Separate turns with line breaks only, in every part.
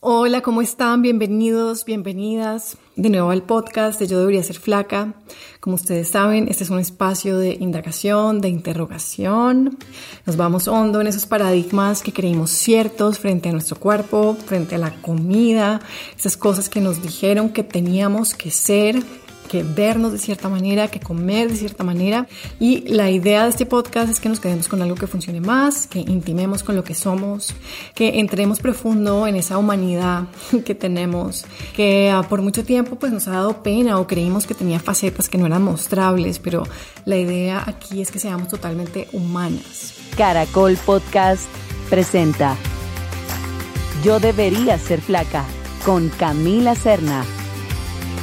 Hola, ¿cómo están? Bienvenidos, bienvenidas de nuevo al podcast de Yo debería ser flaca. Como ustedes saben, este es un espacio de indagación, de interrogación. Nos vamos hondo en esos paradigmas que creímos ciertos frente a nuestro cuerpo, frente a la comida, esas cosas que nos dijeron que teníamos que ser que vernos de cierta manera, que comer de cierta manera. Y la idea de este podcast es que nos quedemos con algo que funcione más, que intimemos con lo que somos, que entremos profundo en esa humanidad que tenemos, que ah, por mucho tiempo pues nos ha dado pena o creímos que tenía facetas que no eran mostrables, pero la idea aquí es que seamos totalmente humanas.
Caracol Podcast presenta Yo debería ser flaca con Camila Serna.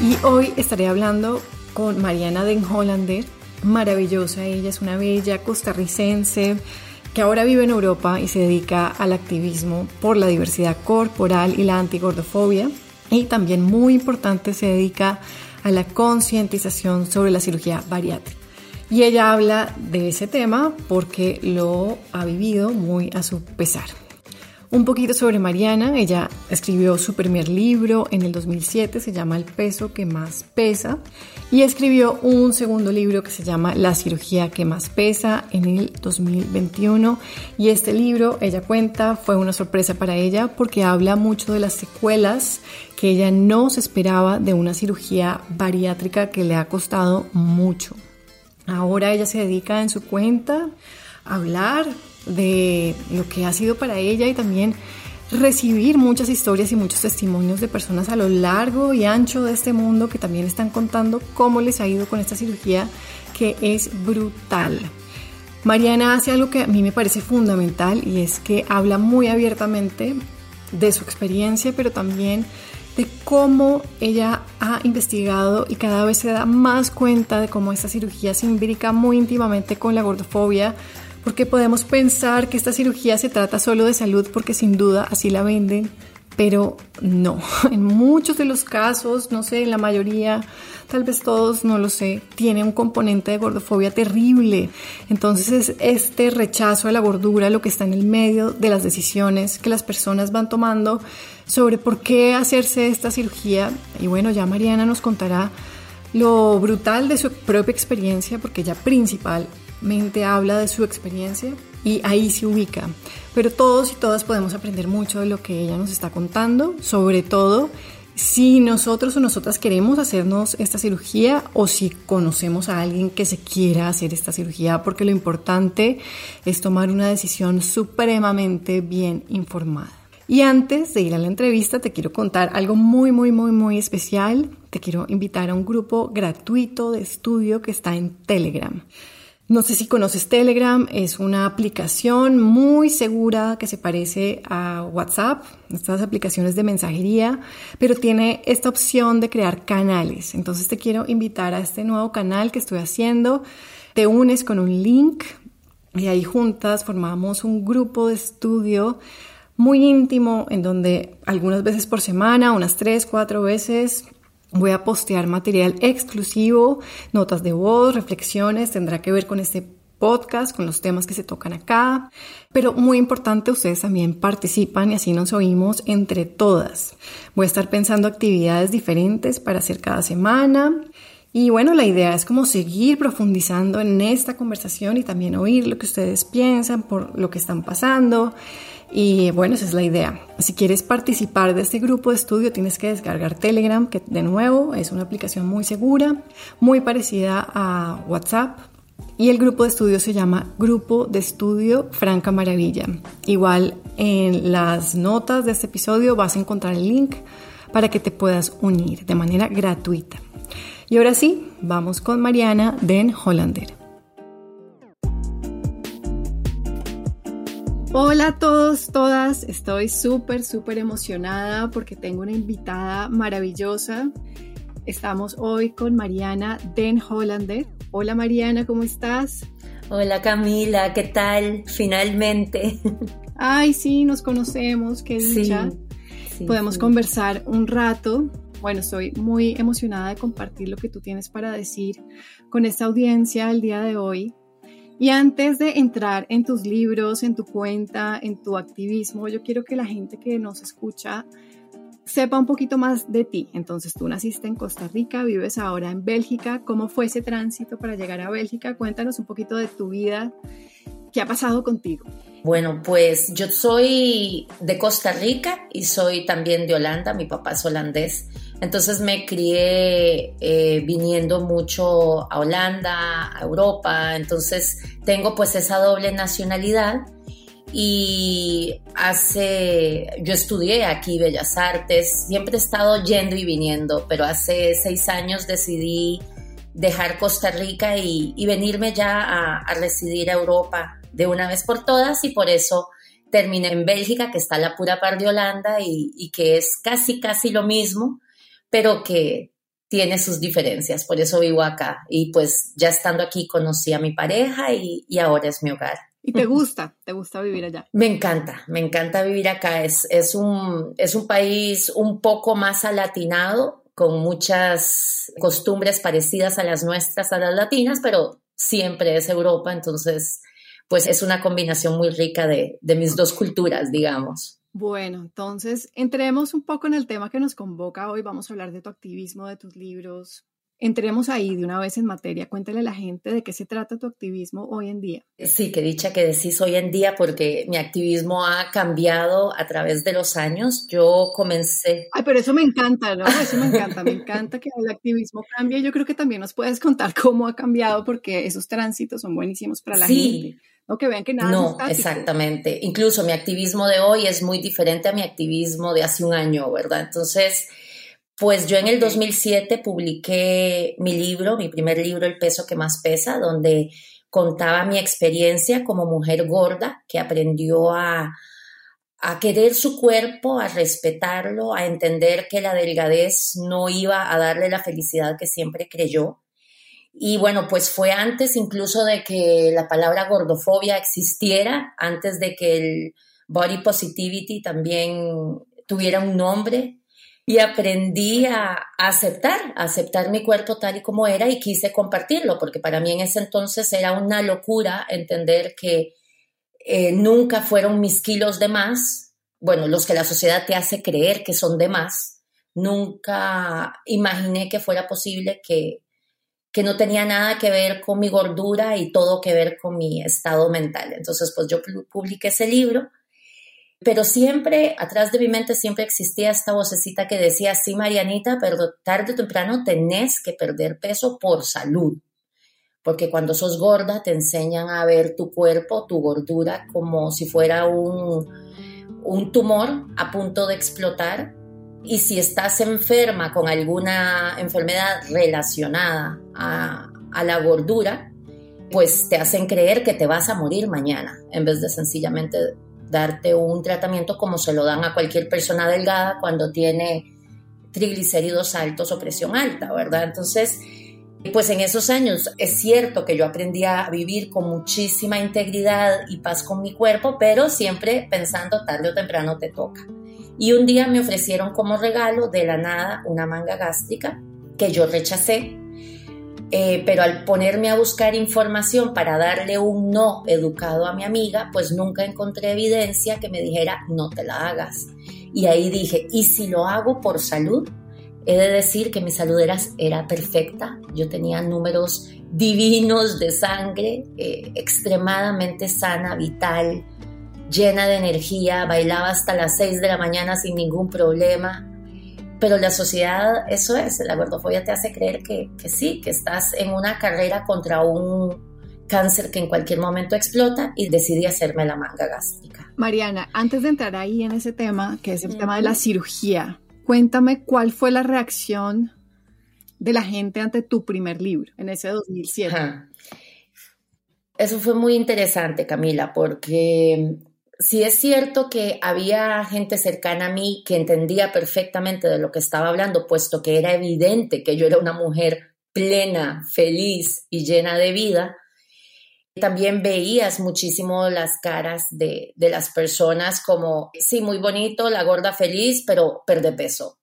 Y hoy estaré hablando con Mariana Den Hollander, maravillosa, ella es una bella costarricense que ahora vive en Europa y se dedica al activismo por la diversidad corporal y la antigordofobia. Y también muy importante se dedica a la concientización sobre la cirugía bariátrica. Y ella habla de ese tema porque lo ha vivido muy a su pesar. Un poquito sobre Mariana, ella escribió su primer libro en el 2007, se llama El peso que más pesa, y escribió un segundo libro que se llama La cirugía que más pesa en el 2021. Y este libro, ella cuenta, fue una sorpresa para ella porque habla mucho de las secuelas que ella no se esperaba de una cirugía bariátrica que le ha costado mucho. Ahora ella se dedica en su cuenta a hablar de lo que ha sido para ella y también recibir muchas historias y muchos testimonios de personas a lo largo y ancho de este mundo que también están contando cómo les ha ido con esta cirugía que es brutal. Mariana hace algo que a mí me parece fundamental y es que habla muy abiertamente de su experiencia, pero también de cómo ella ha investigado y cada vez se da más cuenta de cómo esta cirugía se imbrica muy íntimamente con la gordofobia, porque podemos pensar que esta cirugía se trata solo de salud porque sin duda así la venden, pero no. En muchos de los casos, no sé, en la mayoría, tal vez todos, no lo sé, tiene un componente de gordofobia terrible. Entonces es este rechazo a la gordura lo que está en el medio de las decisiones que las personas van tomando sobre por qué hacerse esta cirugía. Y bueno, ya Mariana nos contará lo brutal de su propia experiencia, porque ella principal habla de su experiencia y ahí se ubica. Pero todos y todas podemos aprender mucho de lo que ella nos está contando, sobre todo si nosotros o nosotras queremos hacernos esta cirugía o si conocemos a alguien que se quiera hacer esta cirugía, porque lo importante es tomar una decisión supremamente bien informada. Y antes de ir a la entrevista, te quiero contar algo muy, muy, muy, muy especial. Te quiero invitar a un grupo gratuito de estudio que está en Telegram. No sé si conoces Telegram, es una aplicación muy segura que se parece a WhatsApp, estas aplicaciones de mensajería, pero tiene esta opción de crear canales. Entonces te quiero invitar a este nuevo canal que estoy haciendo. Te unes con un link y ahí juntas formamos un grupo de estudio muy íntimo en donde algunas veces por semana, unas tres, cuatro veces, Voy a postear material exclusivo, notas de voz, reflexiones, tendrá que ver con este podcast, con los temas que se tocan acá, pero muy importante, ustedes también participan y así nos oímos entre todas. Voy a estar pensando actividades diferentes para hacer cada semana. Y bueno, la idea es como seguir profundizando en esta conversación y también oír lo que ustedes piensan por lo que están pasando. Y bueno, esa es la idea. Si quieres participar de este grupo de estudio, tienes que descargar Telegram, que de nuevo es una aplicación muy segura, muy parecida a WhatsApp. Y el grupo de estudio se llama Grupo de Estudio Franca Maravilla. Igual en las notas de este episodio vas a encontrar el link para que te puedas unir de manera gratuita. Y ahora sí, vamos con Mariana Den Hollander. Hola a todos, todas. Estoy súper, súper emocionada porque tengo una invitada maravillosa. Estamos hoy con Mariana Den Hollander. Hola Mariana, ¿cómo estás?
Hola Camila, ¿qué tal? Finalmente.
Ay, sí, nos conocemos, qué dicha. Podemos conversar un rato. Bueno, estoy muy emocionada de compartir lo que tú tienes para decir con esta audiencia el día de hoy. Y antes de entrar en tus libros, en tu cuenta, en tu activismo, yo quiero que la gente que nos escucha sepa un poquito más de ti. Entonces, tú naciste en Costa Rica, vives ahora en Bélgica. ¿Cómo fue ese tránsito para llegar a Bélgica? Cuéntanos un poquito de tu vida. ¿Qué ha pasado contigo?
Bueno, pues yo soy de Costa Rica y soy también de Holanda. Mi papá es holandés. Entonces me crié eh, viniendo mucho a Holanda, a Europa. Entonces tengo pues esa doble nacionalidad. Y hace, yo estudié aquí Bellas Artes, siempre he estado yendo y viniendo, pero hace seis años decidí dejar Costa Rica y, venirme ya a, residir a Europa de una vez por todas. Y por eso terminé en Bélgica, que está la pura par de Holanda y que es casi, casi lo mismo, pero que tiene sus diferencias, por eso vivo acá. Y pues ya estando aquí conocí a mi pareja y, y ahora es mi hogar.
¿Y te gusta? ¿Te gusta vivir allá?
Me encanta, me encanta vivir acá. Es, es, un, es un país un poco más alatinado, con muchas costumbres parecidas a las nuestras, a las latinas, pero siempre es Europa, entonces pues es una combinación muy rica de, de mis dos culturas, digamos.
Bueno, entonces entremos un poco en el tema que nos convoca hoy. Vamos a hablar de tu activismo, de tus libros, Entremos ahí de una vez en materia. Cuéntale a la gente de qué se trata tu activismo hoy en día.
Sí, que dicha que decís hoy en día porque mi activismo ha cambiado a través de los años. Yo comencé.
Ay, pero eso me encanta, ¿no? Eso me encanta. Me encanta que el activismo cambie. Yo creo que también nos puedes contar cómo ha cambiado porque esos tránsitos son buenísimos para la gente. No que vean que nada.
No, exactamente. Incluso mi activismo de hoy es muy diferente a mi activismo de hace un año, ¿verdad? Entonces pues yo en el 2007 publiqué mi libro, mi primer libro, El peso que más pesa, donde contaba mi experiencia como mujer gorda que aprendió a, a querer su cuerpo, a respetarlo, a entender que la delgadez no iba a darle la felicidad que siempre creyó. Y bueno, pues fue antes incluso de que la palabra gordofobia existiera, antes de que el body positivity también tuviera un nombre y aprendí a, aceptar, a aceptar mi cuerpo tal y como era y quise compartirlo, porque para mí en ese entonces era una locura entender que eh, nunca fueron mis kilos de más, bueno, los que la sociedad te hace creer que son de más, nunca imaginé que fuera posible que, que no tenía nada que ver con mi gordura y todo que ver con mi estado mental. Entonces, pues yo publiqué ese libro pero siempre, atrás de mi mente siempre existía esta vocecita que decía, sí, Marianita, pero tarde o temprano tenés que perder peso por salud. Porque cuando sos gorda te enseñan a ver tu cuerpo, tu gordura, como si fuera un, un tumor a punto de explotar. Y si estás enferma con alguna enfermedad relacionada a, a la gordura, pues te hacen creer que te vas a morir mañana, en vez de sencillamente darte un tratamiento como se lo dan a cualquier persona delgada cuando tiene triglicéridos altos o presión alta, ¿verdad? Entonces, pues en esos años es cierto que yo aprendí a vivir con muchísima integridad y paz con mi cuerpo, pero siempre pensando tarde o temprano te toca. Y un día me ofrecieron como regalo de la nada una manga gástrica que yo rechacé eh, pero al ponerme a buscar información para darle un no educado a mi amiga, pues nunca encontré evidencia que me dijera no te la hagas. Y ahí dije, ¿y si lo hago por salud? He de decir que mi salud era, perfecta, yo tenía números divinos de sangre, eh, extremadamente sana, vital, llena de energía, bailaba hasta las 6 de la mañana sin ningún problema, pero la sociedad, eso es, la gordofobia te hace creer que, que sí, que estás en una carrera contra un cáncer que en cualquier momento explota y decidí hacerme la manga gástrica.
Mariana, antes de entrar ahí en ese tema, que es el tema de la cirugía, cuéntame cuál fue la reacción de la gente ante tu primer libro en ese 2007.
Eso fue muy interesante, Camila, porque sí es cierto que había gente cercana a mí que entendía perfectamente de lo que estaba hablando, puesto que era evidente que yo era una mujer plena, feliz y llena de vida. También veías muchísimo las caras de, de las personas como, sí, muy bonito, la gorda feliz, pero perde peso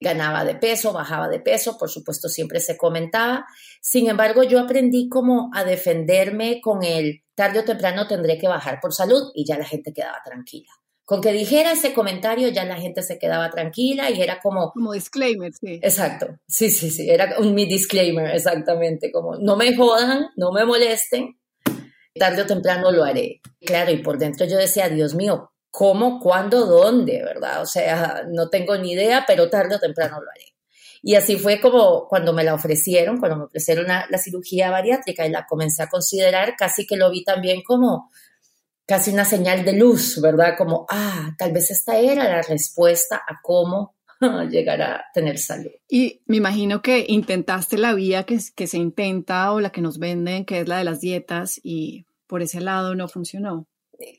ganaba de peso, bajaba de peso, por supuesto siempre se comentaba. Sin embargo, yo aprendí como a defenderme con el tarde o temprano tendré que bajar por salud y ya la gente quedaba tranquila. Con que dijera ese comentario ya la gente se quedaba tranquila y era como...
Como disclaimer, sí.
Exacto, sí, sí, sí, era un, mi disclaimer, exactamente, como no me jodan, no me molesten, tarde o temprano lo haré. Claro, y por dentro yo decía, Dios mío, ¿cómo, cuándo, dónde, verdad? O sea, no tengo ni idea, pero tarde o temprano lo haré. Y así fue como cuando me la ofrecieron, cuando me ofrecieron la, cirugía bariátrica y la comencé a considerar, casi que lo vi también como casi una señal de luz, ¿verdad? Como, ah, tal vez esta era la respuesta a cómo llegar a tener salud.
Y me imagino que intentaste la vía que, que se intenta o la que nos venden, que es la de las dietas, y por ese lado no funcionó.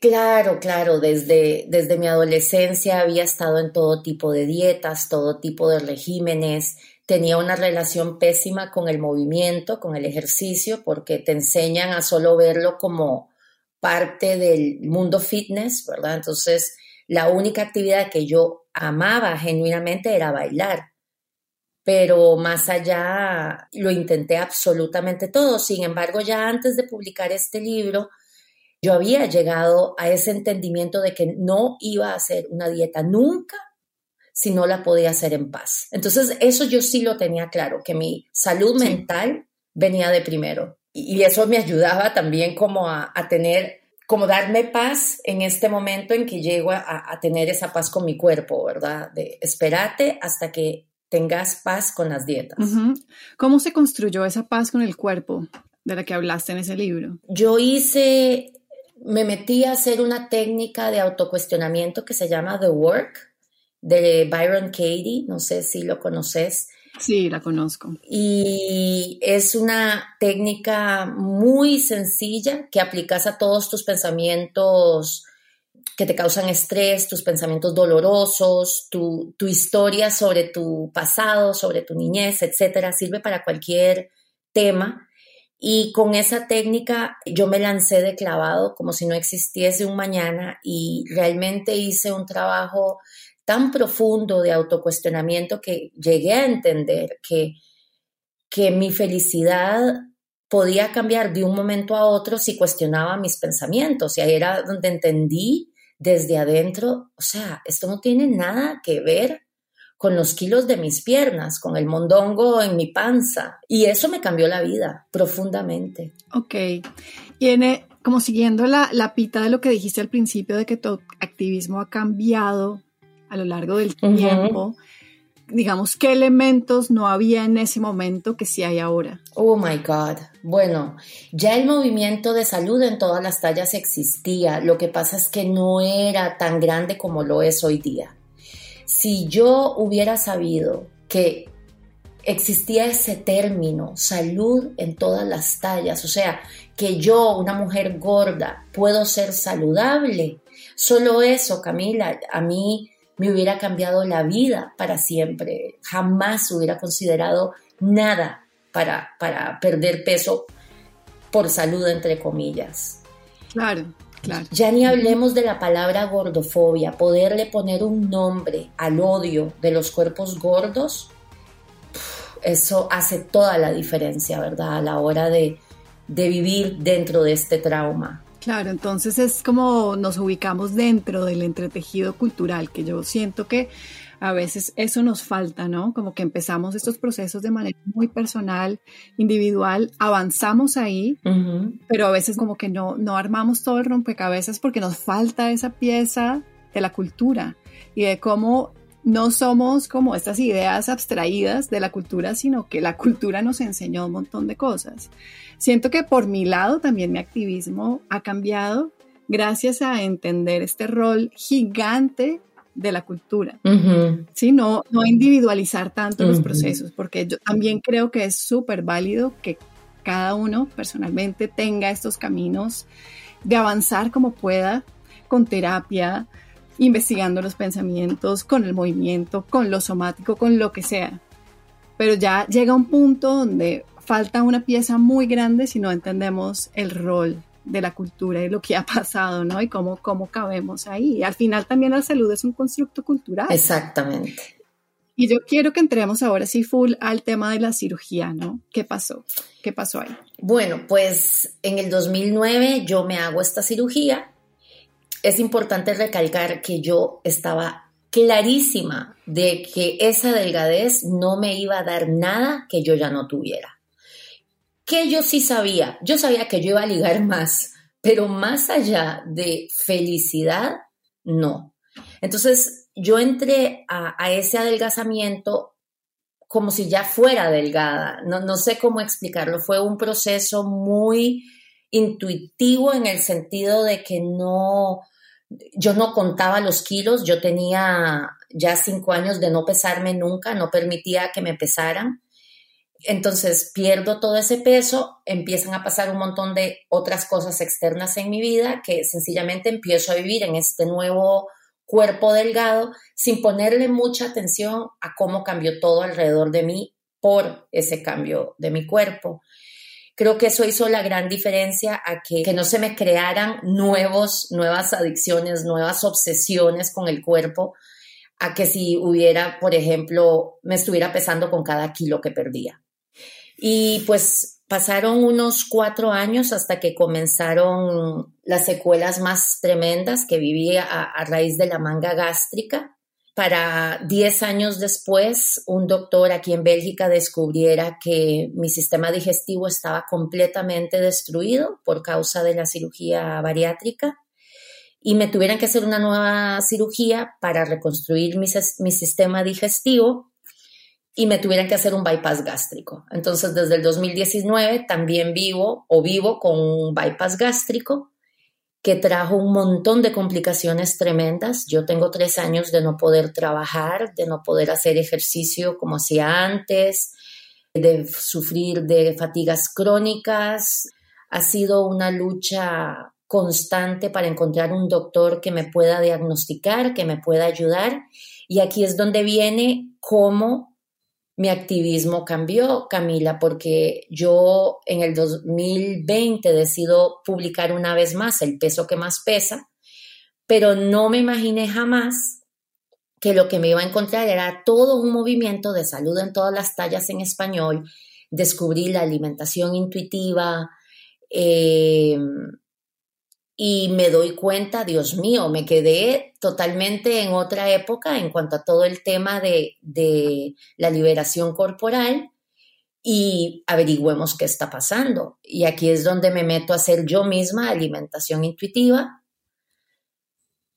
Claro, claro, desde, desde mi adolescencia había estado en todo tipo de dietas, todo tipo de regímenes, tenía una relación pésima con el movimiento, con el ejercicio, porque te enseñan a solo verlo como parte del mundo fitness, ¿verdad? Entonces, la única actividad que yo amaba genuinamente era bailar, pero más allá lo intenté absolutamente todo. Sin embargo, ya antes de publicar este libro, yo había llegado a ese entendimiento de que no iba a hacer una dieta nunca si no la podía hacer en paz. Entonces, eso yo sí lo tenía claro, que mi salud mental venía de primero y eso me ayudaba también como a, tener, como darme paz en este momento en que llego a, tener esa paz con mi cuerpo, ¿verdad? De espérate hasta que tengas paz con las dietas.
¿Cómo se construyó esa paz con el cuerpo de la que hablaste en ese libro?
Yo hice, me metí a hacer una técnica de autocuestionamiento que se llama The Work de Byron Katie, no sé si lo conoces
Sí, la conozco.
Y es una técnica muy sencilla que aplicas a todos tus pensamientos que te causan estrés, tus pensamientos dolorosos, tu, tu historia sobre tu pasado, sobre tu niñez, etcétera. Sirve para cualquier tema. Y con esa técnica yo me lancé de clavado como si no existiese un mañana y realmente hice un trabajo tan profundo de autocuestionamiento que llegué a entender que, que mi felicidad podía cambiar de un momento a otro si cuestionaba mis pensamientos. Y ahí era donde entendí desde adentro, o sea, esto no tiene nada que ver con los kilos de mis piernas, con el mondongo en mi panza. Y eso me cambió la vida profundamente.
Ok. Tiene, como siguiendo la, la pita de lo que dijiste al principio, de que tu activismo ha cambiado a lo largo del tiempo, digamos, qué elementos no había en ese momento que sí hay ahora.
Oh my God. Bueno, ya el movimiento de salud en todas las tallas existía. Lo que pasa es que no era tan grande como lo es hoy día. Si yo hubiera sabido que existía ese término, salud en todas las tallas, o sea, que yo, una mujer gorda, puedo ser saludable. Solo eso, Camila, a mí me hubiera cambiado la vida para siempre. Jamás hubiera considerado nada para, para perder peso por salud, entre comillas.
Claro, claro.
Ya ni hablemos de la palabra gordofobia, poderle poner un nombre al odio de los cuerpos gordos, eso hace toda la diferencia, ¿verdad? A la hora de, de vivir dentro de este trauma.
Claro, entonces es como nos ubicamos dentro del entretejido cultural, que yo siento que a veces eso nos falta, ¿no? Como que empezamos estos procesos de manera muy personal, individual, avanzamos ahí, pero a veces como que no, no armamos todo el rompecabezas porque nos falta esa pieza de la cultura y de cómo no somos como estas ideas abstraídas de la cultura, sino que la cultura nos enseñó un montón de cosas. Siento que por mi lado también mi activismo ha cambiado gracias a entender este rol gigante de la cultura, no, individualizar tanto los procesos, porque yo también creo que es súper válido que cada uno personalmente tenga estos caminos de avanzar como pueda con terapia, investigando los pensamientos, con el movimiento, con lo somático, con lo que sea. Pero ya llega un punto donde falta una pieza muy grande si no entendemos el rol de la cultura y lo que ha pasado, ¿no? Y cómo, cómo cabemos ahí. Y al final también la salud es un constructo cultural.
Exactamente.
Y yo quiero que entremos ahora sí full al tema de la cirugía, ¿no? ¿Qué pasó? ¿Qué pasó ahí?
Bueno, pues en el 2009 yo me hago esta cirugía es importante recalcar que yo estaba clarísima de que esa delgadez no me iba a dar nada que yo ya no tuviera. Que yo sí sabía, yo sabía que yo iba a ligar más, pero más allá de felicidad, no. Entonces yo entré a, ese adelgazamiento como si ya fuera delgada. No, no sé cómo explicarlo. Fue un proceso muy intuitivo en el sentido de que no, yo no contaba los kilos, yo tenía ya cinco años de no pesarme nunca, no permitía que me pesaran. Entonces pierdo todo ese peso, empiezan a pasar un montón de otras cosas externas en mi vida que sencillamente empiezo a vivir en este nuevo cuerpo delgado sin ponerle mucha atención a cómo cambió todo alrededor de mí por ese cambio de mi cuerpo. Creo que eso hizo la gran diferencia a que, no se me crearan nuevos, nuevas adicciones, nuevas obsesiones con el cuerpo, a que si hubiera, por ejemplo, me estuviera pesando con cada kilo que perdía. Y pues pasaron unos cuatro años hasta que comenzaron las secuelas más tremendas que vivía a, raíz de la manga gástrica. Para 10 años después un doctor aquí en Bélgica descubriera que mi sistema digestivo estaba completamente destruido por causa de la cirugía bariátrica y me tuvieran que hacer una nueva cirugía para reconstruir mi sistema digestivo y me tuvieran que hacer un bypass gástrico. Entonces, desde el 2019 también vivo o vivo con un bypass gástrico que trajo un montón de complicaciones tremendas. Yo tengo tres años de no poder trabajar, de no poder hacer ejercicio como hacía antes, de sufrir de fatigas crónicas. Ha sido una lucha constante para encontrar un doctor que me pueda diagnosticar, que me pueda ayudar. Y aquí es donde viene cómo mi activismo cambió, Camila, porque yo en el 2020 decido publicar una vez más el peso que más pesa, pero no me imaginé jamás que lo que me iba a encontrar era todo un movimiento de salud en todas las tallas en español. Descubrí la alimentación intuitiva, eh, y me doy cuenta, Dios mío, me quedé totalmente en otra época en cuanto a todo el tema de, de la liberación corporal y averigüemos qué está pasando. Y aquí es donde me meto a hacer yo misma alimentación intuitiva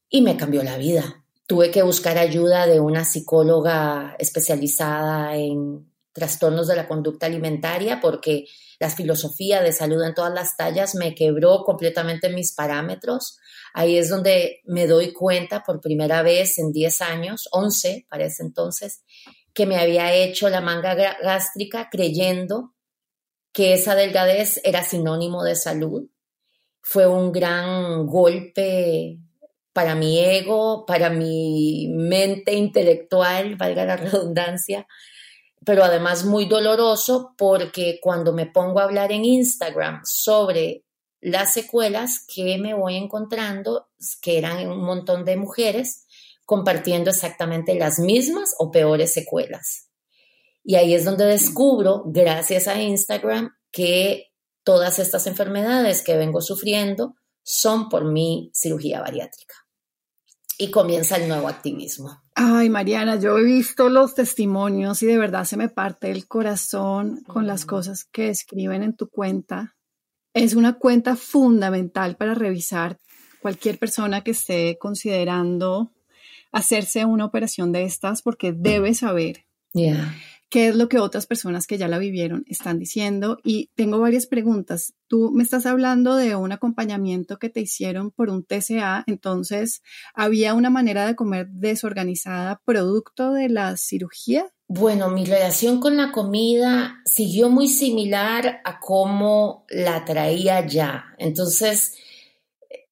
y me cambió la vida. Tuve que buscar ayuda de una psicóloga especializada en trastornos de la conducta alimentaria porque la filosofía de salud en todas las tallas me quebró completamente mis parámetros. Ahí es donde me doy cuenta por primera vez en 10 años, 11 para ese entonces, que me había hecho la manga gástrica creyendo que esa delgadez era sinónimo de salud. Fue un gran golpe para mi ego, para mi mente intelectual, valga la redundancia, pero además muy doloroso porque cuando me pongo a hablar en Instagram sobre las secuelas que me voy encontrando, que eran un montón de mujeres compartiendo exactamente las mismas o peores secuelas. Y ahí es donde descubro, gracias a Instagram, que todas estas enfermedades que vengo sufriendo son por mi cirugía bariátrica. Y comienza el nuevo activismo.
Ay, Mariana, yo he visto los testimonios y de verdad se me parte el corazón con las cosas que escriben en tu cuenta. Es una cuenta fundamental para revisar cualquier persona que esté considerando hacerse una operación de estas porque debe saber qué es lo que otras personas que ya la vivieron están diciendo. Y tengo varias preguntas. Tú me estás hablando de un acompañamiento que te hicieron por un TCA, entonces, ¿había una manera de comer desorganizada producto de la cirugía?
Bueno, mi relación con la comida siguió muy similar a cómo la traía ya. Entonces,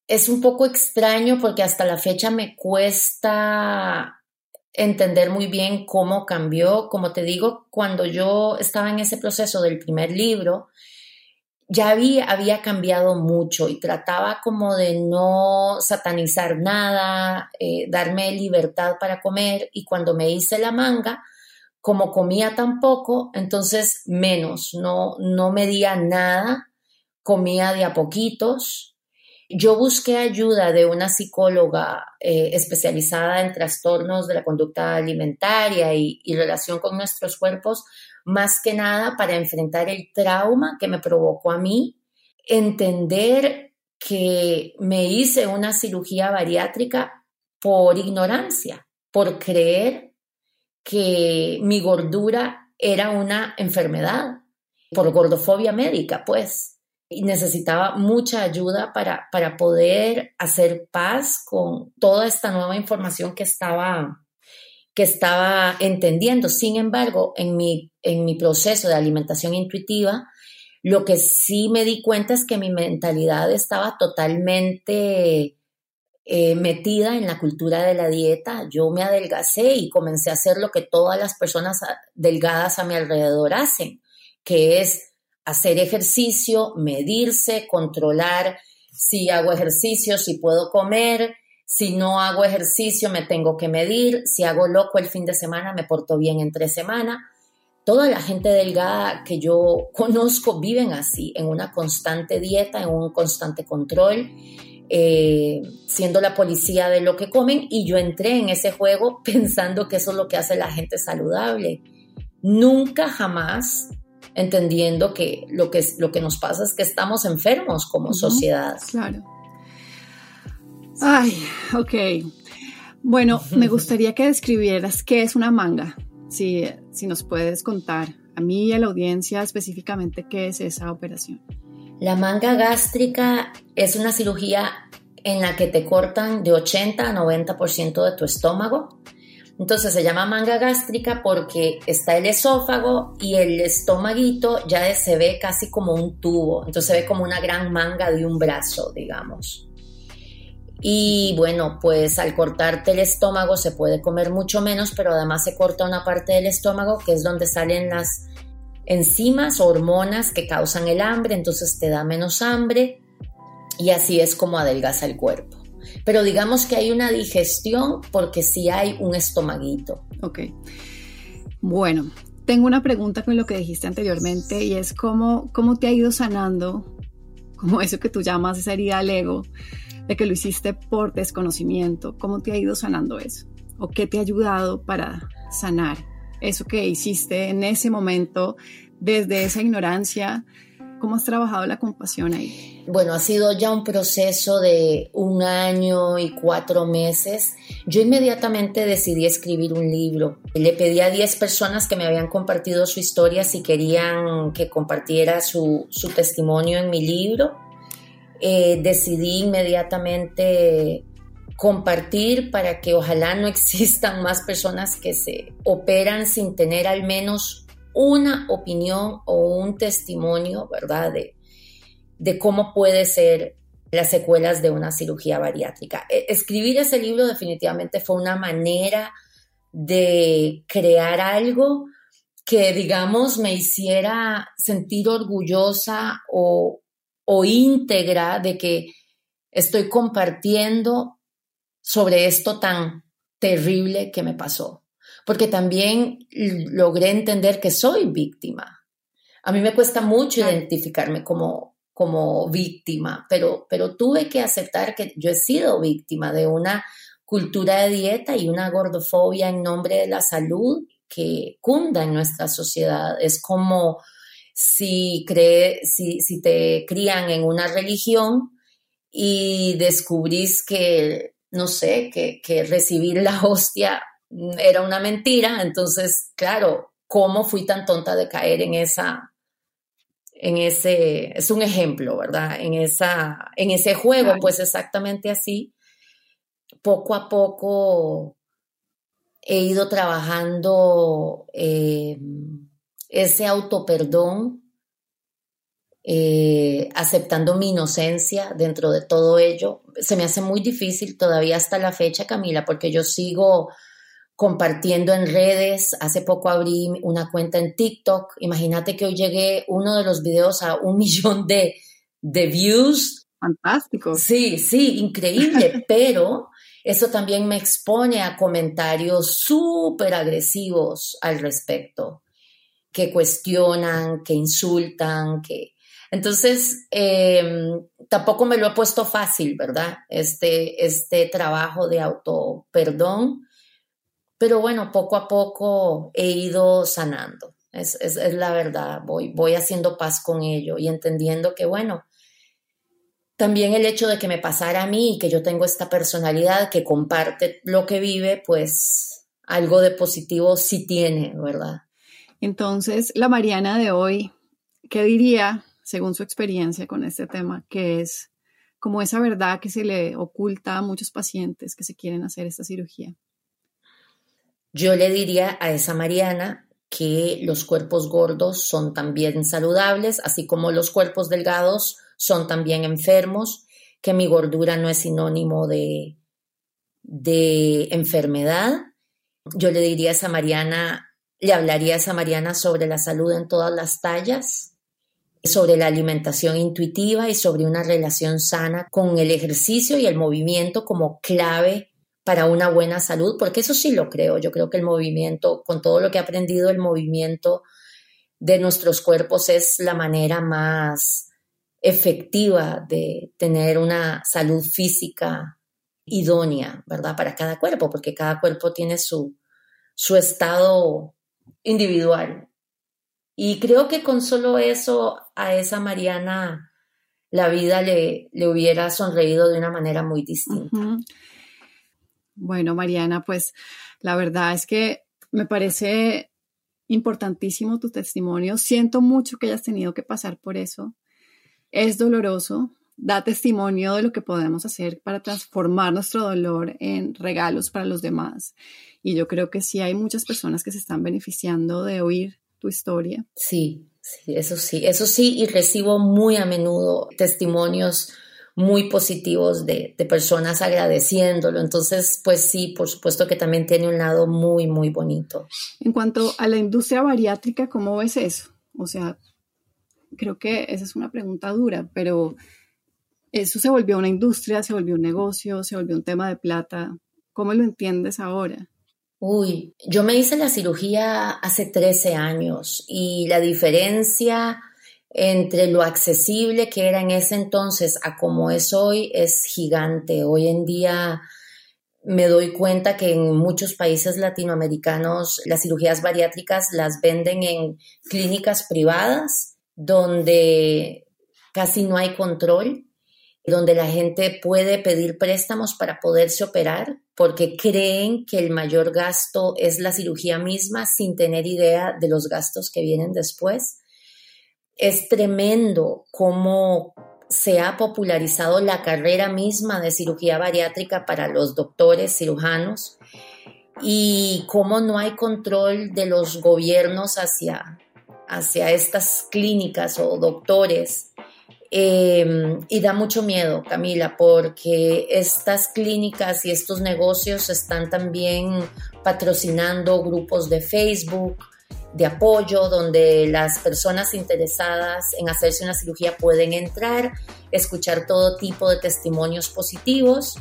es un poco extraño porque hasta la fecha me cuesta entender muy bien cómo cambió. Como te digo, cuando yo estaba en ese proceso del primer libro, ya había, cambiado mucho y trataba como de no satanizar nada, eh, darme libertad para comer y cuando me hice la manga, como comía tan poco, entonces menos, no, no medía nada, comía de a poquitos yo busqué ayuda de una psicóloga eh, especializada en trastornos de la conducta alimentaria y, y relación con nuestros cuerpos, más que nada para enfrentar el trauma que me provocó a mí, entender que me hice una cirugía bariátrica por ignorancia, por creer que mi gordura era una enfermedad, por gordofobia médica, pues y necesitaba mucha ayuda para, para poder hacer paz con toda esta nueva información que estaba, que estaba entendiendo. Sin embargo, en mi, en mi proceso de alimentación intuitiva, lo que sí me di cuenta es que mi mentalidad estaba totalmente eh, metida en la cultura de la dieta. Yo me adelgacé y comencé a hacer lo que todas las personas delgadas a mi alrededor hacen, que es hacer ejercicio, medirse, controlar si hago ejercicio, si puedo comer, si no hago ejercicio me tengo que medir, si hago loco el fin de semana me porto bien entre semana. Toda la gente delgada que yo conozco viven así, en una constante dieta, en un constante control, eh, siendo la policía de lo que comen y yo entré en ese juego pensando que eso es lo que hace la gente saludable. Nunca jamás entendiendo que lo que, lo que nos pasa es que estamos enfermos como sociedad.
Claro. Ay, ok. Bueno, me gustaría que describieras qué es una manga, si, si nos puedes contar a mí y a la audiencia específicamente qué es esa operación.
La manga gástrica es una cirugía en la que te cortan de 80 a 90% de tu estómago entonces se llama manga gástrica porque está el esófago y el estomaguito ya se ve casi como un tubo, entonces se ve como una gran manga de un brazo, digamos. Y bueno, pues al cortarte el estómago se puede comer mucho menos, pero además se corta una parte del estómago que es donde salen las enzimas o hormonas que causan el hambre, entonces te da menos hambre y así es como adelgaza el cuerpo. Pero digamos que hay una digestión porque sí hay un estomaguito.
Ok. Bueno, tengo una pregunta con lo que dijiste anteriormente y es cómo, cómo te ha ido sanando, como eso que tú llamas esa herida al ego, de que lo hiciste por desconocimiento, ¿cómo te ha ido sanando eso? ¿O qué te ha ayudado para sanar eso que hiciste en ese momento desde esa ignorancia? ¿Cómo has trabajado la compasión ahí?
Bueno, ha sido ya un proceso de un año y cuatro meses. Yo inmediatamente decidí escribir un libro. Le pedí a 10 personas que me habían compartido su historia si querían que compartiera su, testimonio en mi libro. Eh, decidí inmediatamente compartir para que ojalá no existan más personas que se operan sin tener al menos una opinión o un testimonio, ¿verdad? De, de cómo puede ser las secuelas de una cirugía bariátrica. E, escribir ese libro definitivamente fue una manera de crear algo que, digamos, me hiciera sentir orgullosa o, o íntegra de que estoy compartiendo sobre esto tan terrible que me pasó porque también logré entender que soy víctima. A mí me cuesta mucho identificarme como, como víctima, pero, pero tuve que aceptar que yo he sido víctima de una cultura de dieta y una gordofobia en nombre de la salud que cunda en nuestra sociedad. Es como si, cree, si, si te crían en una religión y descubrís que, no sé, que, que recibir la hostia era una mentira, entonces, claro, ¿cómo fui tan tonta de caer en esa, en ese, es un ejemplo, ¿verdad? En, esa, en ese juego, pues exactamente así, poco a poco he ido trabajando eh, ese autoperdón, eh, aceptando mi inocencia dentro de todo ello. Se me hace muy difícil todavía hasta la fecha, Camila, porque yo sigo compartiendo en redes. Hace poco abrí una cuenta en TikTok. Imagínate que hoy llegué uno de los videos a un millón de, de views.
Fantástico.
Sí, sí, increíble, pero eso también me expone a comentarios súper agresivos al respecto, que cuestionan, que insultan, que... Entonces, em, tampoco me lo he puesto fácil, ¿verdad? Este, este trabajo de auto perdón, pero bueno, poco a poco he ido sanando. Es, la verdad, voy, voy haciendo paz con ello y entendiendo que, bueno, también el hecho de que me pasara a mí y que yo tengo esta personalidad que comparte lo que vive, pues algo de positivo sí tiene, ¿verdad?
Entonces, la Mariana de hoy, ¿qué diría, según su experiencia con este tema, que es como esa verdad que se le oculta a muchos pacientes que se quieren hacer esta cirugía?
Yo le diría a esa Mariana que los cuerpos gordos son también saludables, así como los cuerpos delgados son también enfermos, que mi gordura no es sinónimo de, de enfermedad. Yo le diría a esa Mariana le hablaría a esa Mariana sobre la salud en todas las tallas, sobre la alimentación intuitiva y sobre una relación sana con el ejercicio y el movimiento como clave para una buena salud, porque eso sí lo creo. Yo creo que el movimiento, con todo lo que he aprendido, el movimiento de nuestros cuerpos es la manera más efectiva de tener una salud física idónea, ¿verdad? Para cada cuerpo, porque cada cuerpo tiene su, su estado individual. Y creo que con solo eso a esa Mariana la vida le, le hubiera sonreído de una manera muy distinta.
Bueno, Mariana, pues la verdad es que me parece importantísimo tu testimonio. Siento mucho que hayas tenido que pasar por eso. Es doloroso. Da testimonio de lo que podemos hacer para transformar nuestro dolor en regalos para los demás y yo creo que sí hay muchas personas que se están beneficiando de oír tu historia.
Sí, sí, eso sí, eso sí, y recibo muy a menudo testimonios muy positivos de, de, personas agradeciéndolo. Entonces, pues sí, por supuesto que también tiene un lado muy, muy bonito.
En cuanto a la industria bariátrica, ¿cómo ves eso? O sea, creo que esa es una pregunta dura, pero eso se volvió una industria, se volvió un negocio, se volvió un tema de plata. ¿Cómo lo entiendes ahora?
Uy, yo me hice la cirugía hace 13 años y la diferencia entre lo accesible que era en ese entonces a como es hoy es gigante. Hoy en día me doy cuenta que en muchos países latinoamericanos las cirugías bariátricas las venden en clínicas privadas donde casi no hay control donde la gente puede pedir préstamos para poderse operar porque creen que el mayor gasto es la cirugía misma sin tener idea de los gastos que vienen después. Es tremendo cómo se ha popularizado la carrera misma de cirugía bariátrica para los doctores cirujanos y cómo no hay control de los gobiernos hacia, hacia estas clínicas o doctores. Em, y da mucho miedo, Camila, porque estas clínicas y estos negocios están también patrocinando grupos de Facebook, de apoyo, donde las personas interesadas en hacerse una cirugía pueden entrar, escuchar todo tipo de testimonios positivos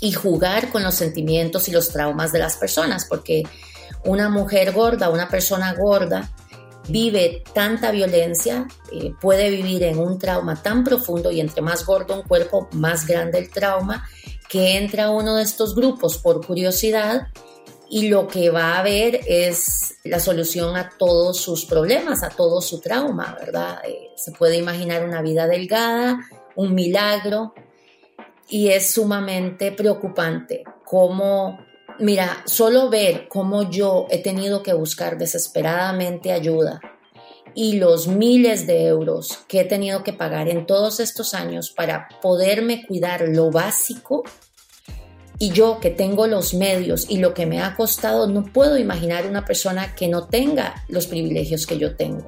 y jugar con los sentimientos y los traumas de las personas, porque una mujer gorda, una persona gorda, vive tanta violencia, eh, puede vivir en un trauma tan profundo y entre más gordo un cuerpo, más grande el trauma, que entra a uno de estos grupos por curiosidad y lo que va a ver es la solución a todos sus problemas, a todo su trauma, ¿verdad? Eh, se puede imaginar una vida delgada, un milagro, y es sumamente preocupante cómo Mira, solo ver cómo yo he tenido que buscar desesperadamente ayuda y los miles de euros que he tenido que pagar en todos estos años para poderme cuidar lo básico y yo que tengo los medios y lo que me ha costado, no puedo imaginar una persona que no tenga los privilegios que yo tengo.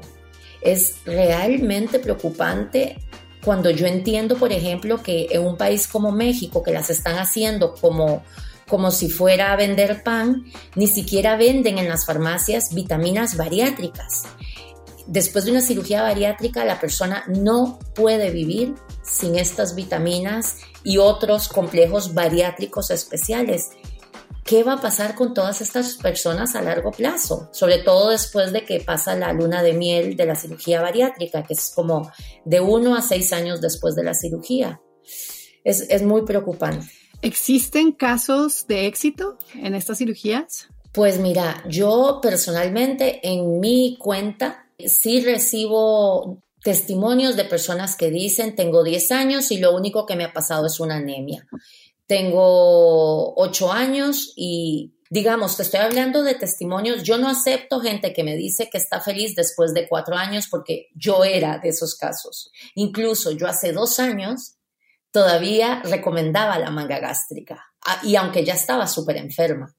Es realmente preocupante cuando yo entiendo, por ejemplo, que en un país como México, que las están haciendo como como si fuera a vender pan, ni siquiera venden en las farmacias vitaminas bariátricas. Después de una cirugía bariátrica, la persona no puede vivir sin estas vitaminas y otros complejos bariátricos especiales ¿qué va a pasar con todas estas personas a largo plazo? Sobre todo después de que pasa la luna de miel de la cirugía bariátrica, que es como de uno a seis años después de la cirugía. Es, es muy preocupante.
¿Existen casos de éxito en estas cirugías?
Pues mira, yo personalmente en mi cuenta sí recibo testimonios de personas que dicen, tengo 10 años y lo único que me ha pasado es una anemia. Tengo 8 años y, digamos, te estoy hablando de testimonios. Yo no acepto gente que me dice que está feliz después de 4 años porque yo era de esos casos. Incluso yo hace dos años todavía recomendaba la manga gástrica ah, y aunque ya estaba súper enferma.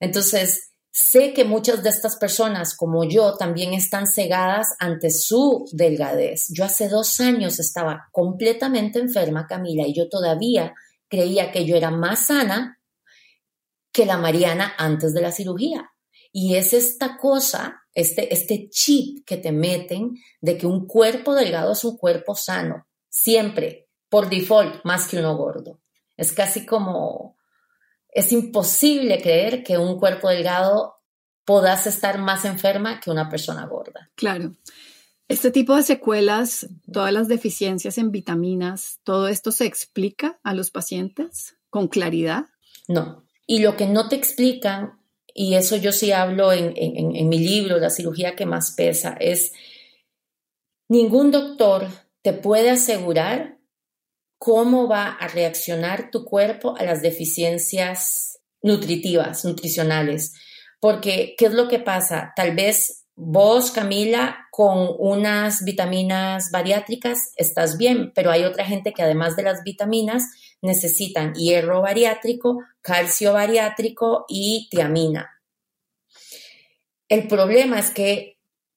Entonces, Sé que muchas de estas personas, como yo, también están cegadas ante su delgadez. Yo hace dos años estaba completamente enferma, Camila, y yo todavía creía que yo era más sana que la Mariana antes de la cirugía. Y es esta cosa, este, este chip que te meten de que un cuerpo delgado es un cuerpo sano, siempre, por default, más que uno gordo. Es casi como, es imposible creer que un cuerpo delgado puedas estar más enferma que una persona gorda.
Claro. Este tipo de secuelas, todas las deficiencias en vitaminas, ¿todo esto se explica a los pacientes con claridad?
No. Y lo que no te explican, y eso yo sí hablo en, en mi libro, La cirugía que más pesa, es ningún doctor te puede asegurar cómo va a reaccionar tu cuerpo a las deficiencias nutritivas, nutricionales. Porque, ¿qué es lo que pasa? Tal vez vos, Camila, con unas vitaminas bariátricas estás bien, pero hay otra gente que además de las vitaminas necesitan hierro bariátrico, calcio bariátrico y tiamina. El problema es que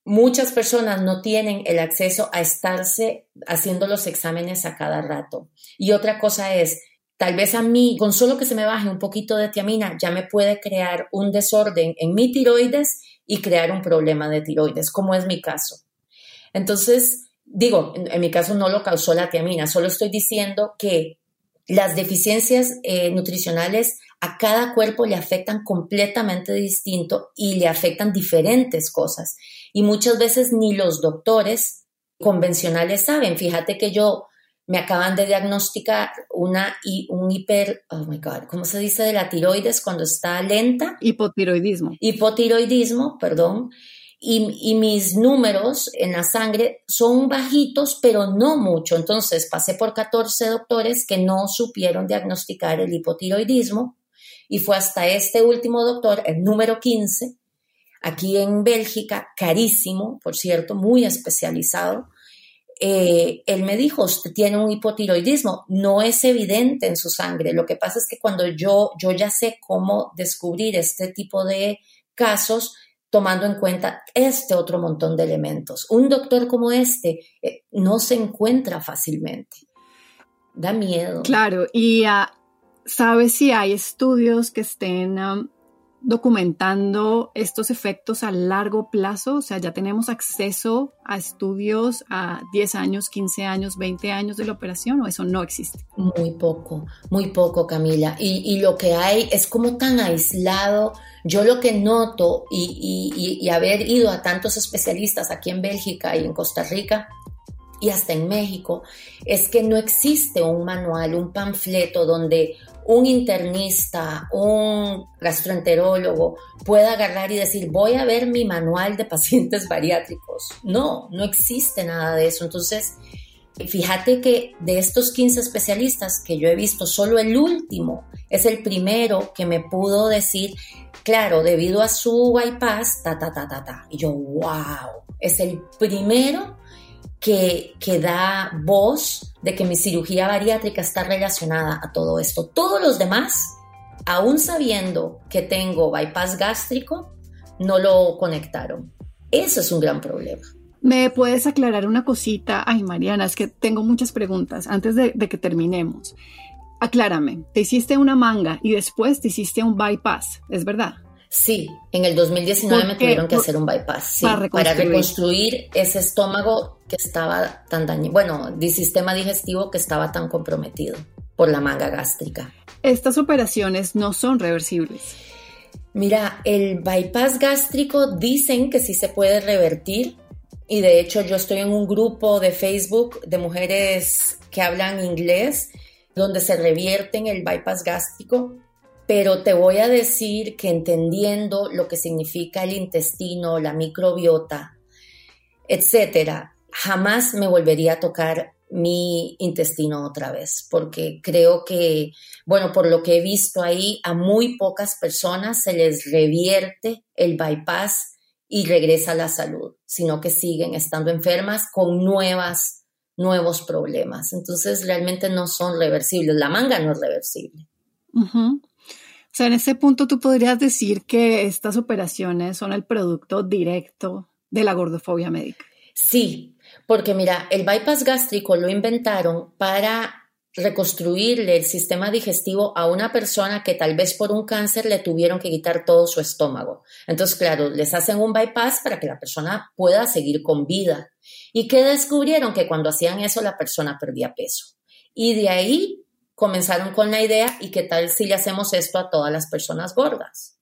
muchas personas no tienen el acceso a estarse haciendo los exámenes a cada rato. Y otra cosa es, tal vez a mí, con solo que se me baje un poquito de tiamina, ya me puede crear un desorden en mi tiroides y crear un problema de tiroides, como es mi caso. Entonces, digo, en, mi caso no lo causó la tiamina, solo estoy diciendo que las deficiencias eh, nutricionales a cada cuerpo le afectan completamente distinto y le afectan diferentes cosas y muchas veces ni los doctores convencionales saben. Fíjate que yo me acaban de diagnosticar una un hiper, oh my god, ¿cómo se dice de la tiroides cuando está lenta?
Hipotiroidismo.
Hipotiroidismo, perdón. Y, y, mis números en la sangre son bajitos, pero no mucho. Entonces pasé por 14 doctores que no supieron diagnosticar el hipotiroidismo y fue hasta este último doctor, el número 15, aquí en Bélgica, carísimo, por cierto, muy especializado. Eh, él me dijo, tiene un hipotiroidismo, no es evidente en su sangre. Lo que pasa es que cuando yo, yo ya sé cómo descubrir este tipo de casos, tomando en cuenta este otro montón de elementos. Un doctor como este eh, no se encuentra fácilmente. Da miedo.
Claro, y uh, ¿sabes si hay estudios que estén documentando estos efectos a largo plazo? O sea, ya tenemos acceso a estudios a 10 años, 15 años, 20 años de la operación o eso no existe?
Muy poco, muy poco, Camila. Y, lo que hay es como tan aislado. Yo lo que noto y, y haber ido a tantos especialistas aquí en Bélgica y en Costa Rica, y hasta en México, es que no existe un manual, un panfleto donde un internista, un gastroenterólogo pueda agarrar y decir, voy a ver mi manual de pacientes bariátricos. No, no existe nada de eso. Entonces, fíjate que de estos 15 especialistas que yo he visto, solo el último es el primero que me pudo decir, claro, debido a su bypass, ta, ta, ta, ta, ta. Y yo, wow, es el primero que, que da voz de que mi cirugía bariátrica está relacionada a todo esto. Todos los demás, aún sabiendo que tengo bypass gástrico, no lo conectaron. Eso es un gran problema.
¿Me puedes aclarar una cosita? Ay, Mariana, es que tengo muchas preguntas antes de, de, que terminemos. Aclárame, te hiciste una manga y después te hiciste un bypass, ¿es verdad?
Sí, en el 2019 me tuvieron que hacer un bypass, para, reconstruir. ese estómago que estaba tan dañado, bueno, sistema digestivo que estaba tan comprometido por la manga gástrica.
estas operaciones no son reversibles.
Mira, el bypass gástrico dicen que sí se puede revertir y de hecho yo estoy en un grupo de Facebook de mujeres que hablan inglés donde se revierten el bypass gástrico, pero te voy a decir que entendiendo lo que significa el intestino, la microbiota, etcétera, jamás me volvería a tocar mi intestino otra vez, porque creo que, bueno, por lo que he visto ahí, a muy pocas personas se les revierte el bypass y regresa a la salud, sino que siguen estando enfermas con nuevas, nuevos problemas. Entonces, realmente no son reversibles. La manga no es reversible.
O sea, en ese punto tú podrías decir que estas operaciones son el producto directo de la gordofobia médica.
Sí, porque mira, el bypass gástrico lo inventaron para reconstruirle el sistema digestivo a una persona que tal vez por un cáncer le tuvieron que quitar todo su estómago. Entonces, claro, les hacen un bypass para que la persona pueda seguir con vida. ¿Y que descubrieron? Que cuando hacían eso la persona perdía peso. Y de ahí comenzaron con la idea, ¿y qué tal si le hacemos esto a todas las personas gordas?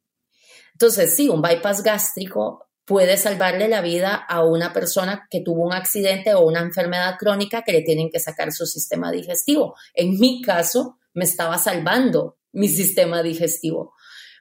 Entonces, sí, un bypass gástrico puede salvarle la vida a una persona que tuvo un accidente o una enfermedad crónica que le tienen que sacar su sistema digestivo. En mi caso, me estaba salvando mi sistema digestivo.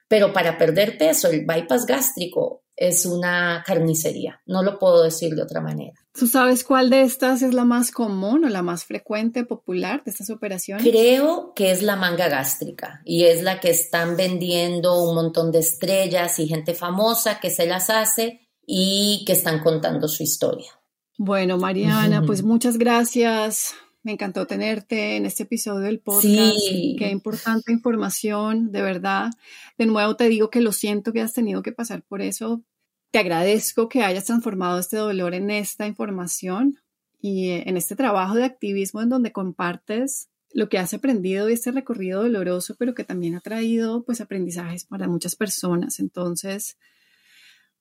Pero para perder peso, el bypass gástrico es una carnicería. No lo puedo decir de otra manera.
¿Tú sabes cuál de estas es la más común o la más frecuente, popular de estas operaciones?
Creo que es la manga gástrica y es la que están vendiendo un montón de estrellas y gente famosa que se las hace y que están contando su historia.
Bueno, Mariana, pues muchas gracias. Me encantó tenerte en este episodio del podcast. Sí. Qué importante información, de verdad. De nuevo te digo que lo siento que has tenido que pasar por eso. Te agradezco que hayas transformado este dolor en esta información y eh, en este trabajo de activismo en donde compartes lo que has aprendido y este recorrido doloroso, pero que también ha traído pues aprendizajes para muchas personas. Entonces,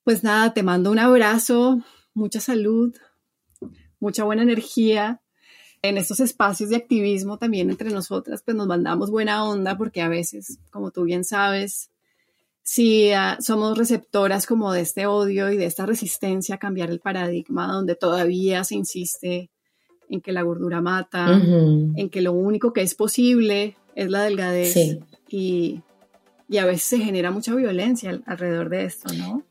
pues nada, te mando un abrazo, mucha salud, mucha buena energía. En estos espacios de activismo también entre nosotras, pues nos mandamos buena onda porque a veces, como tú bien sabes, si ah, somos receptoras como de este odio y de esta resistencia a cambiar el paradigma donde todavía se insiste en que la gordura mata, en que lo único que es posible es la delgadez y, y, a veces se genera mucha violencia alrededor de esto, ¿no?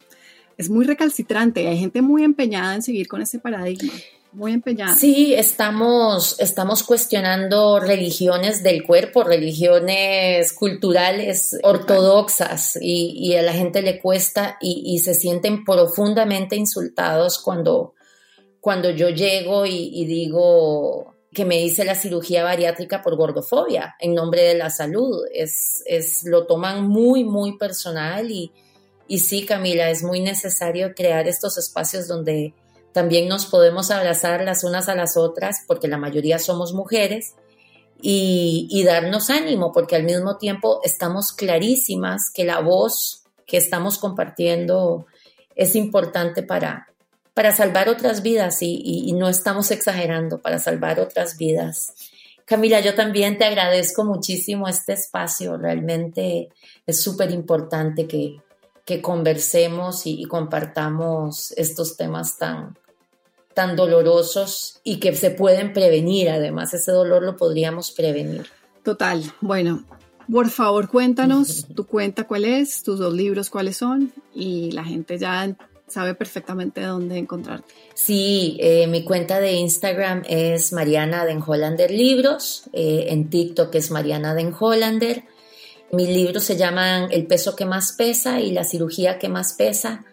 es muy recalcitrante. Hay gente muy empeñada en seguir con ese paradigma. Muy empeñada.
Sí, estamos, estamos cuestionando religiones del cuerpo, religiones culturales ortodoxas y, a la gente le cuesta y, se sienten profundamente insultados cuando, cuando yo llego y, y digo que me hice la cirugía bariátrica por gordofobia en nombre de la salud. Es, es, lo toman muy, muy personal y, y sí, Camila, es muy necesario crear estos espacios donde también nos podemos abrazar las unas a las otras, porque la mayoría somos mujeres, y, darnos ánimo, porque al mismo tiempo estamos clarísimas que la voz que estamos compartiendo es importante para, para salvar otras vidas y, y, no estamos exagerando, para salvar otras vidas. Camila, yo también te agradezco muchísimo este espacio, realmente es súper importante que, que conversemos y, compartamos estos temas tan, tan dolorosos y que se pueden prevenir. Además, ese dolor lo podríamos prevenir.
Total. Bueno, por favor, cuéntanos tu cuenta cuál es, tus dos libros cuáles son y la gente ya sabe perfectamente dónde encontrarte.
Sí, eh, mi cuenta de Instagram es Mariana Den Hollander Libros, eh, en TikTok es Mariana Den Hollander. Mis libros se llaman El peso que más pesa y La cirugía que más pesa.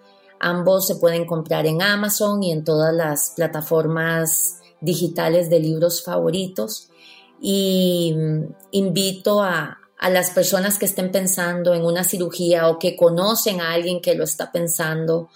Ambos se pueden comprar en Amazon y en todas las plataformas digitales de libros favoritos. Y mm, invito a, las personas que estén pensando en una cirugía o que conocen a alguien que lo está pensando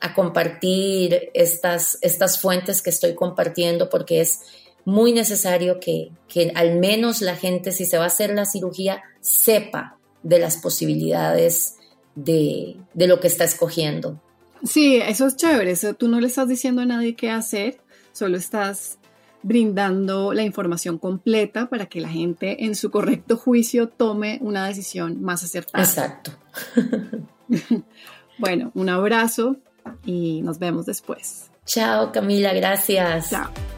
a compartir estas, estas fuentes que estoy compartiendo porque es muy necesario que, al menos la gente, si se va a hacer la cirugía, sepa de las posibilidades de, lo que está escogiendo.
Sí, eso es chévere. Eso, tú no le estás diciendo a nadie qué hacer, solo estás brindando la información completa para que la gente en su correcto juicio tome una decisión más acertada.
Exacto.
bueno, un abrazo y nos vemos después.
Chao Camila, gracias.
Chao.